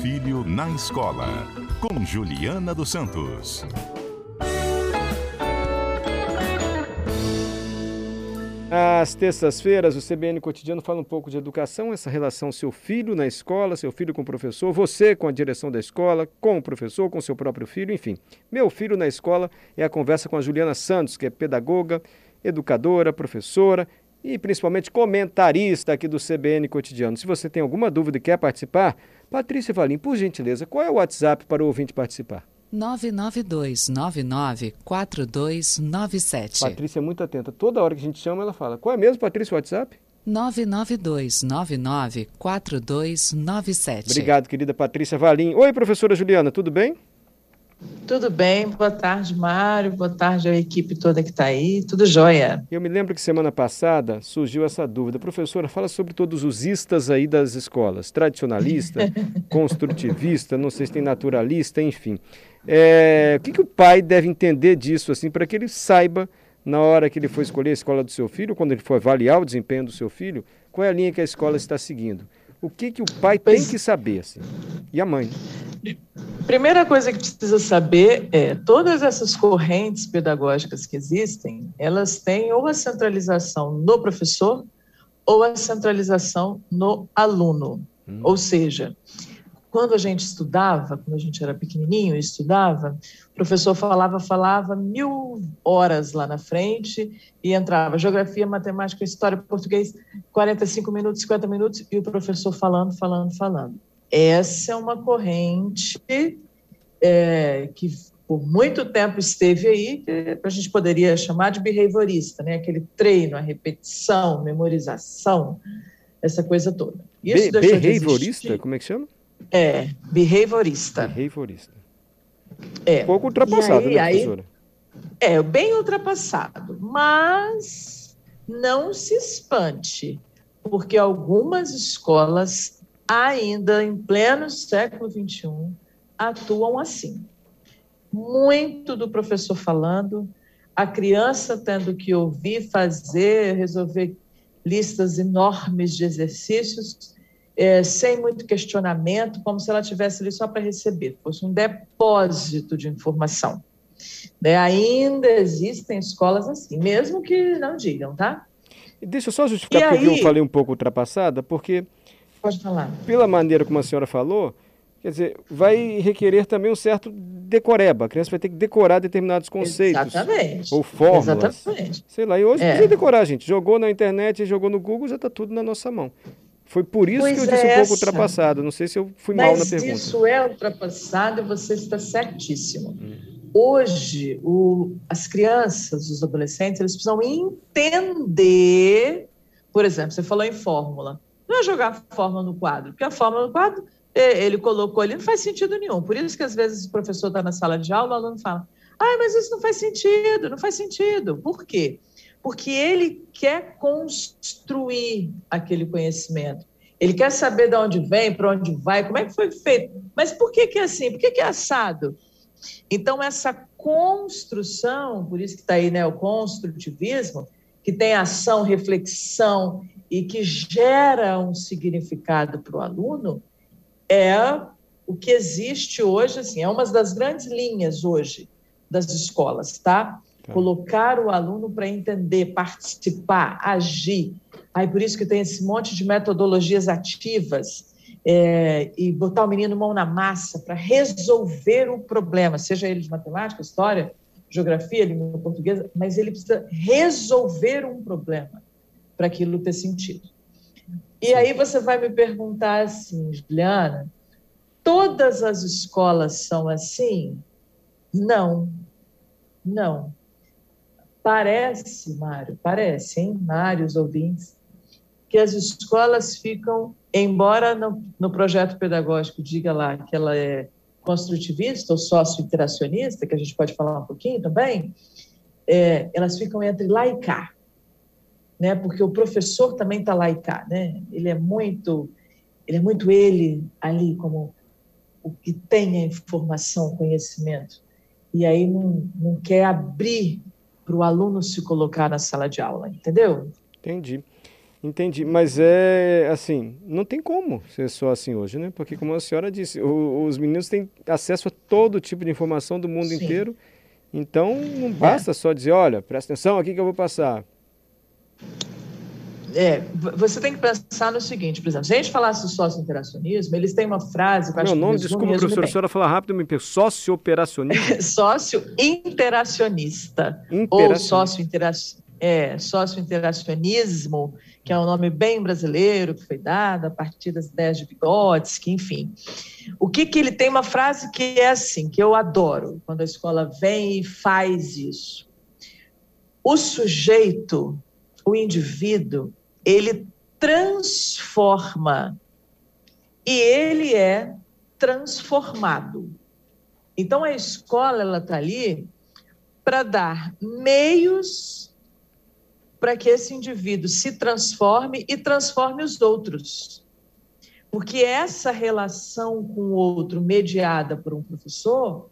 filho na escola, com Juliana dos Santos. Às terças-feiras, o CBN Cotidiano fala um pouco de educação, essa relação seu filho na escola, seu filho com o professor, você com a direção da escola, com o professor, com seu próprio filho, enfim. Meu filho na escola é a conversa com a Juliana Santos, que é pedagoga, educadora, professora e principalmente comentarista aqui do CBN Cotidiano. Se você tem alguma dúvida e quer participar, Patrícia Valim, por gentileza, qual é o WhatsApp para o ouvinte participar? 992994297. Patrícia é muito atenta. Toda hora que a gente chama, ela fala. Qual é mesmo, Patrícia, o WhatsApp? 992994297. Obrigado, querida Patrícia Valim. Oi, professora Juliana, tudo bem? Tudo bem, boa tarde, Mário, boa tarde à equipe toda que está aí, tudo jóia. Eu me lembro que semana passada surgiu essa dúvida. Professora, fala sobre todos os istas aí das escolas, tradicionalista, construtivista, não sei se tem naturalista, enfim. É, o que, que o pai deve entender disso, assim, para que ele saiba, na hora que ele for escolher a escola do seu filho, quando ele for avaliar o desempenho do seu filho, qual é a linha que a escola está seguindo? O que, que o pai tem que saber, assim? E a mãe? Primeira coisa que precisa saber é todas essas correntes pedagógicas que existem, elas têm ou a centralização no professor ou a centralização no aluno. Hum. Ou seja, quando a gente estudava, quando a gente era pequenininho e estudava, o professor falava, falava mil horas lá na frente e entrava geografia, matemática, história, português, 45 minutos, 50 minutos e o professor falando, falando, falando. Essa é uma corrente é, que por muito tempo esteve aí, que a gente poderia chamar de behaviorista, né? aquele treino, a repetição, memorização, essa coisa toda. Isso Be behaviorista? Como é que chama? É, behaviorista. Behaviorista. É. Um pouco ultrapassado, aí, né, professora? Aí, é, bem ultrapassado, mas não se espante, porque algumas escolas, ainda em pleno século XXI, atuam assim. Muito do professor falando, a criança tendo que ouvir, fazer, resolver listas enormes de exercícios, é, sem muito questionamento, como se ela tivesse ali só para receber, fosse um depósito de informação. Né? Ainda existem escolas assim, mesmo que não digam, tá? Deixa eu só justificar porque aí... eu falei um pouco ultrapassada, porque. Pode falar. Pela maneira como a senhora falou, quer dizer, vai requerer também um certo decoreba. A criança vai ter que decorar determinados conceitos. Exatamente. Ou fórmulas. Exatamente. Sei lá, e hoje é. precisa decorar, gente. Jogou na internet, jogou no Google, já está tudo na nossa mão. Foi por isso pois que eu disse é um pouco ultrapassado. Não sei se eu fui Mas mal na pergunta. Isso é ultrapassado você está certíssimo. Hum. Hoje, o, as crianças, os adolescentes, eles precisam entender. Por exemplo, você falou em fórmula. Não é jogar fórmula no quadro, porque a fórmula no quadro ele colocou ali, não faz sentido nenhum. Por isso que às vezes o professor está na sala de aula, o aluno fala: ah, mas isso não faz sentido, não faz sentido. Por quê? Porque ele quer construir aquele conhecimento. Ele quer saber de onde vem, para onde vai, como é que foi feito. Mas por que, que é assim? Por que, que é assado? Então, essa construção, por isso que está aí né, o construtivismo, que tem ação, reflexão e que gera um significado para o aluno, é o que existe hoje, assim, é uma das grandes linhas hoje das escolas, tá? Colocar o aluno para entender, participar, agir. Aí por isso que tem esse monte de metodologias ativas é, e botar o menino mão na massa para resolver o problema, seja ele de matemática, história, geografia, língua portuguesa, mas ele precisa resolver um problema para aquilo ter sentido. E aí você vai me perguntar assim, Juliana, todas as escolas são assim? Não, não. Parece, Mário, parece, hein, Mário, os ouvintes, que as escolas ficam, embora no, no projeto pedagógico diga lá que ela é construtivista ou sócio-interacionista, que a gente pode falar um pouquinho também, é, elas ficam entre lá e cá, né? Porque o professor também está lá e cá, né? Ele é muito, ele é muito ele ali como o que tem a informação, o conhecimento, e aí não, não quer abrir para o aluno se colocar na sala de aula, entendeu? Entendi. Entendi, mas é assim, não tem como ser só assim hoje, né? Porque como a senhora disse, o, os meninos têm acesso a todo tipo de informação do mundo Sim. inteiro, então não basta é. só dizer, olha, presta atenção aqui que eu vou passar. É, você tem que pensar no seguinte, por exemplo, se a gente falasse sócio-interacionismo, eles têm uma frase... Que Meu nome, desculpa, professora, a senhora fala rápido, me sócio-operacionista? Sócio-interacionista, ou sócio-interacionista é, sócio-interacionismo, que é um nome bem brasileiro, que foi dado a partir das ideias de Vygotsky, enfim. O que, que ele tem uma frase que é assim, que eu adoro, quando a escola vem e faz isso. O sujeito, o indivíduo, ele transforma e ele é transformado. Então a escola ela está ali para dar meios para que esse indivíduo se transforme e transforme os outros. Porque essa relação com o outro, mediada por um professor,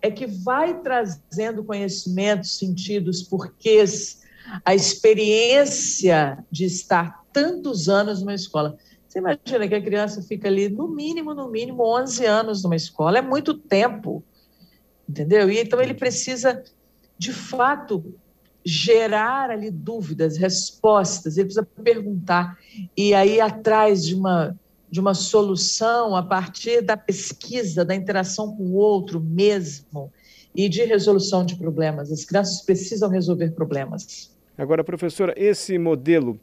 é que vai trazendo conhecimentos, sentidos, porquês, a experiência de estar tantos anos numa escola. Você imagina que a criança fica ali, no mínimo, no mínimo, 11 anos numa escola, é muito tempo, entendeu? E então ele precisa, de fato, gerar ali dúvidas, respostas, ele precisa perguntar e aí atrás de uma de uma solução a partir da pesquisa, da interação com o outro mesmo e de resolução de problemas. As crianças precisam resolver problemas. Agora, professora, esse modelo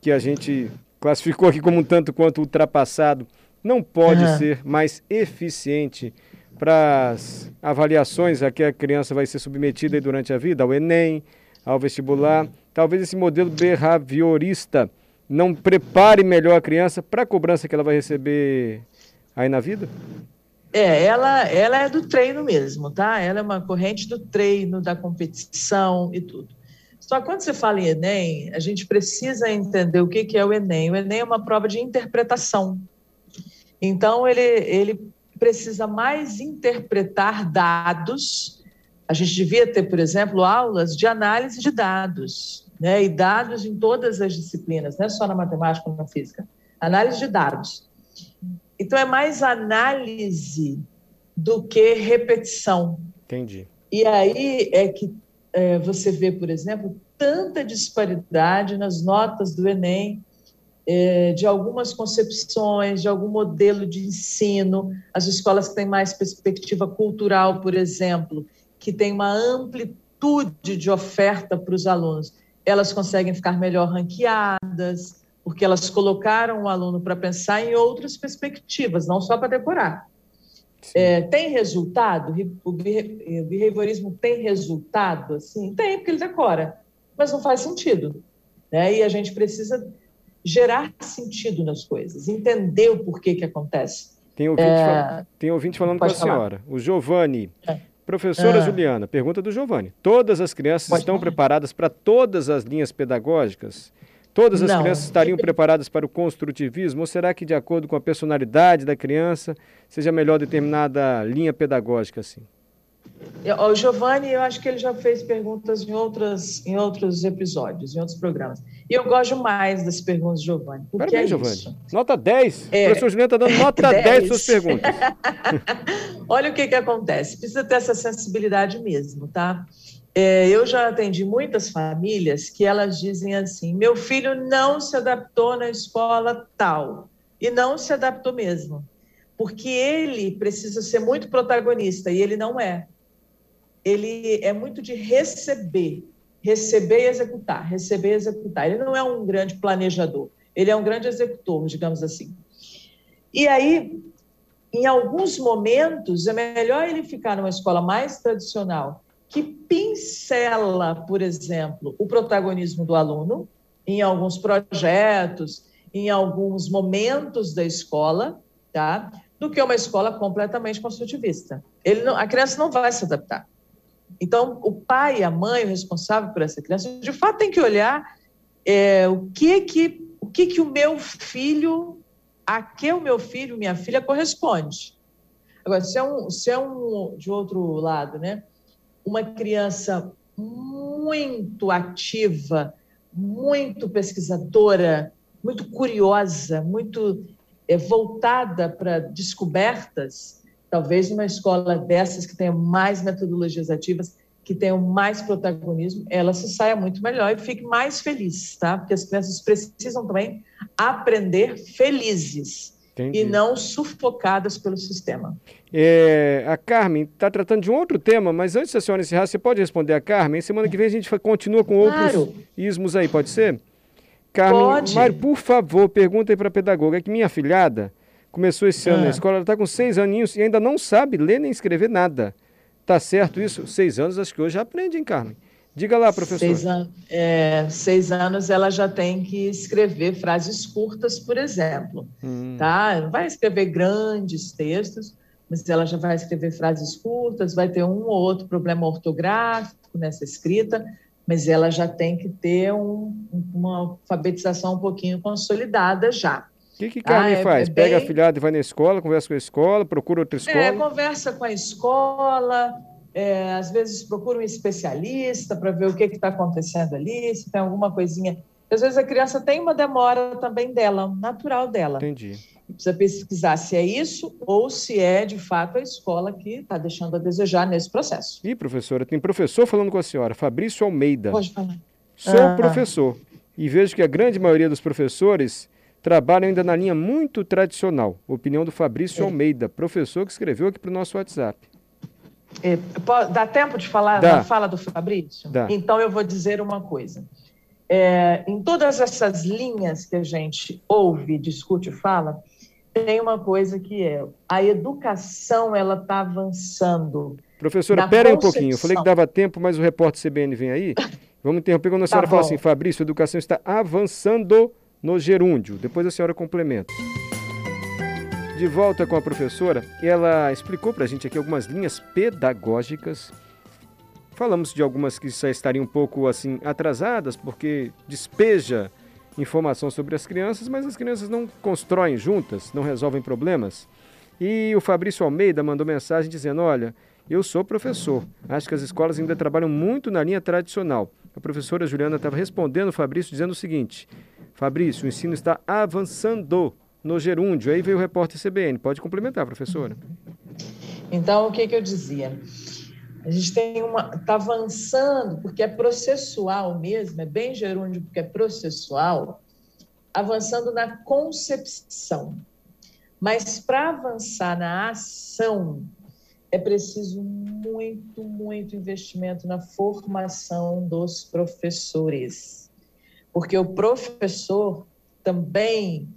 que a gente classificou aqui como um tanto quanto ultrapassado não pode uhum. ser mais eficiente para as avaliações a que a criança vai ser submetida durante a vida, ao Enem, ao vestibular. Talvez esse modelo behaviorista não prepare melhor a criança para a cobrança que ela vai receber aí na vida? É, ela, ela é do treino mesmo, tá? Ela é uma corrente do treino, da competição e tudo. Só que quando você fala em Enem, a gente precisa entender o que, é o Enem. O Enem é uma prova de interpretação. Então, ele, ele precisa mais interpretar dados. A gente devia ter, por exemplo, aulas de análise de dados, né? e dados em todas as disciplinas, não é só na matemática ou na física. Análise de dados. Então, é mais análise do que repetição. Entendi. E aí é que você vê, por exemplo, tanta disparidade nas notas do Enem é, de algumas concepções, de algum modelo de ensino, as escolas que têm mais perspectiva cultural, por exemplo, que têm uma amplitude de oferta para os alunos, elas conseguem ficar melhor ranqueadas, porque elas colocaram o aluno para pensar em outras perspectivas, não só para decorar. É, tem resultado? O behaviorismo tem resultado? Assim? Tem, porque ele decora, mas não faz sentido. Né? E a gente precisa gerar sentido nas coisas, entender o porquê que acontece. Tem ouvinte, é... tem ouvinte falando com a falar. senhora. O Giovanni. É. Professora é. Juliana, pergunta do Giovanni. Todas as crianças Pode estão falar. preparadas para todas as linhas pedagógicas? Todas as Não. crianças estariam preparadas para o construtivismo? Ou será que, de acordo com a personalidade da criança, seja melhor determinada linha pedagógica assim? O Giovanni, eu acho que ele já fez perguntas em, outras, em outros episódios, em outros programas. E eu gosto mais das perguntas do Giovanni. Porque Parabéns, é Giovanni. Isso. Nota 10. É, o professor Juliano está dando nota 10 para suas perguntas. Olha o que, que acontece. Precisa ter essa sensibilidade mesmo, tá? É, eu já atendi muitas famílias que elas dizem assim: meu filho não se adaptou na escola tal. E não se adaptou mesmo. Porque ele precisa ser muito protagonista e ele não é ele é muito de receber, receber e executar, receber e executar. Ele não é um grande planejador, ele é um grande executor, digamos assim. E aí, em alguns momentos, é melhor ele ficar numa escola mais tradicional, que pincela, por exemplo, o protagonismo do aluno em alguns projetos, em alguns momentos da escola, tá? Do que uma escola completamente construtivista. Ele não, a criança não vai se adaptar. Então, o pai a mãe, o responsável por essa criança, de fato tem que olhar é, o que que o que que o meu filho, a que o meu filho, minha filha corresponde. Agora, se é um, se é um de outro lado, né, uma criança muito ativa, muito pesquisadora, muito curiosa, muito é, voltada para descobertas, talvez numa escola dessas que tenha mais metodologias ativas, que tenham mais protagonismo, ela se saia muito melhor e fique mais feliz, tá? Porque as crianças precisam também aprender felizes Entendi. e não sufocadas pelo sistema. É, a Carmen está tratando de um outro tema, mas antes da senhora encerrar, você pode responder a Carmen? Semana que vem a gente continua com outros claro. ismos aí, pode ser? Carmen, pode. Mário, por favor, pergunta aí para a pedagoga, é que minha filhada começou esse ano ah. na escola, ela está com seis aninhos e ainda não sabe ler nem escrever nada. Tá certo isso? Seis anos, acho que hoje já aprende, hein, Carmen? Diga lá, professor. Seis, an é, seis anos ela já tem que escrever frases curtas, por exemplo. Hum. Tá? Não vai escrever grandes textos, mas ela já vai escrever frases curtas, vai ter um ou outro problema ortográfico nessa escrita, mas ela já tem que ter um, uma alfabetização um pouquinho consolidada já. O que, que Carmen ah, faz? É bem... Pega a filhada e vai na escola, conversa com a escola, procura outra é, escola? É, conversa com a escola, é, às vezes procura um especialista para ver o que está acontecendo ali, se tem alguma coisinha. Às vezes a criança tem uma demora também dela, natural dela. Entendi. Precisa pesquisar se é isso ou se é, de fato, a escola que está deixando a desejar nesse processo. E, professora, tem professor falando com a senhora, Fabrício Almeida. Pode falar. Sou ah. professor e vejo que a grande maioria dos professores trabalham ainda na linha muito tradicional. Opinião do Fabrício é. Almeida, professor que escreveu aqui para o nosso WhatsApp. É, dá tempo de falar dá. na fala do Fabrício? Dá. Então eu vou dizer uma coisa. É, em todas essas linhas que a gente ouve, discute e fala, tem uma coisa que é a educação ela está avançando. Professora, pera aí um pouquinho. Eu falei que dava tempo, mas o repórter CBN vem aí. Vamos interromper quando a senhora tá fala assim, Fabrício, a educação está avançando no gerúndio. Depois a senhora complementa. De volta com a professora, ela explicou para a gente aqui algumas linhas pedagógicas. Falamos de algumas que já estariam um pouco assim atrasadas, porque despeja informação sobre as crianças, mas as crianças não constroem juntas, não resolvem problemas. E o Fabrício Almeida mandou mensagem dizendo: Olha, eu sou professor, acho que as escolas ainda trabalham muito na linha tradicional. A professora Juliana estava respondendo o Fabrício dizendo o seguinte: Fabrício, o ensino está avançando no gerúndio. Aí veio o repórter CBN. Pode complementar, professora. Então, o que, que eu dizia? A gente tem uma. Está avançando, porque é processual mesmo, é bem gerúndio, porque é processual, avançando na concepção. Mas para avançar na ação, é preciso muito, muito investimento na formação dos professores porque o professor também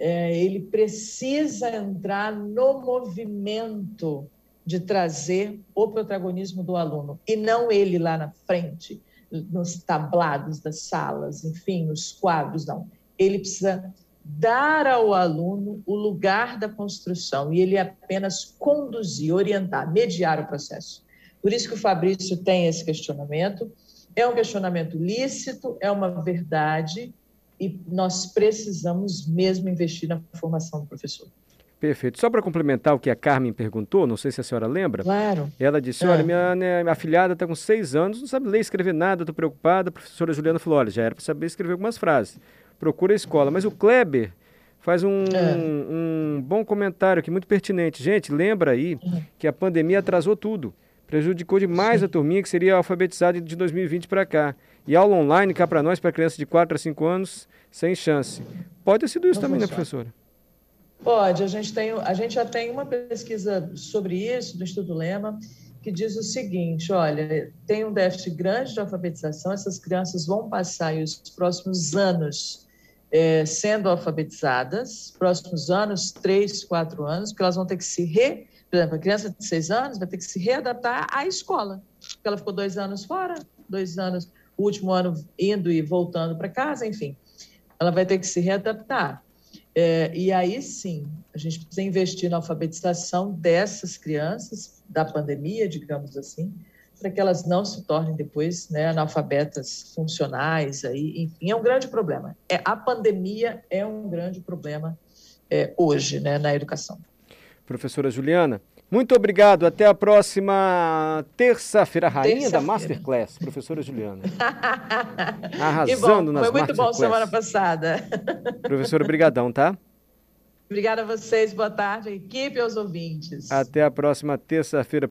é, ele precisa entrar no movimento de trazer o protagonismo do aluno e não ele lá na frente, nos tablados das salas, enfim, nos quadros, não. Ele precisa dar ao aluno o lugar da construção e ele apenas conduzir, orientar, mediar o processo. Por isso que o Fabrício tem esse questionamento é um questionamento lícito, é uma verdade, e nós precisamos mesmo investir na formação do professor. Perfeito. Só para complementar o que a Carmen perguntou, não sei se a senhora lembra. Claro. Ela disse: Olha, é. minha, né, minha afilhada está com seis anos, não sabe ler e escrever nada, estou preocupada. A professora Juliana falou: Olha, já era para saber escrever algumas frases. Procura a escola. Mas o Kleber faz um, é. um bom comentário aqui, muito pertinente. Gente, lembra aí é. que a pandemia atrasou tudo prejudicou demais Sim. a turminha que seria alfabetizada de 2020 para cá. E aula online cá para nós, para crianças de 4 a 5 anos, sem chance. Pode ter sido isso Não também, né, professora? Pode. A gente, tem, a gente já tem uma pesquisa sobre isso, do Instituto Lema, que diz o seguinte: olha, tem um déficit grande de alfabetização, essas crianças vão passar os próximos anos é, sendo alfabetizadas, próximos anos, três, quatro anos, porque elas vão ter que se re por exemplo, a criança de seis anos vai ter que se readaptar à escola, porque ela ficou dois anos fora, dois anos, último ano indo e voltando para casa, enfim. Ela vai ter que se readaptar. É, e aí sim, a gente precisa investir na alfabetização dessas crianças, da pandemia, digamos assim, para que elas não se tornem depois né, analfabetas funcionais. Aí, enfim, é um grande problema. É, a pandemia é um grande problema é, hoje né, na educação. Professora Juliana, Muito obrigado. Até a próxima terça-feira, rainha Terça da Masterclass, professora Juliana. Arrasando bom, nas Foi muito bom semana passada. Professora, brigadão, tá? Obrigada a vocês, boa tarde, equipe e aos ouvintes. Até a próxima terça-feira.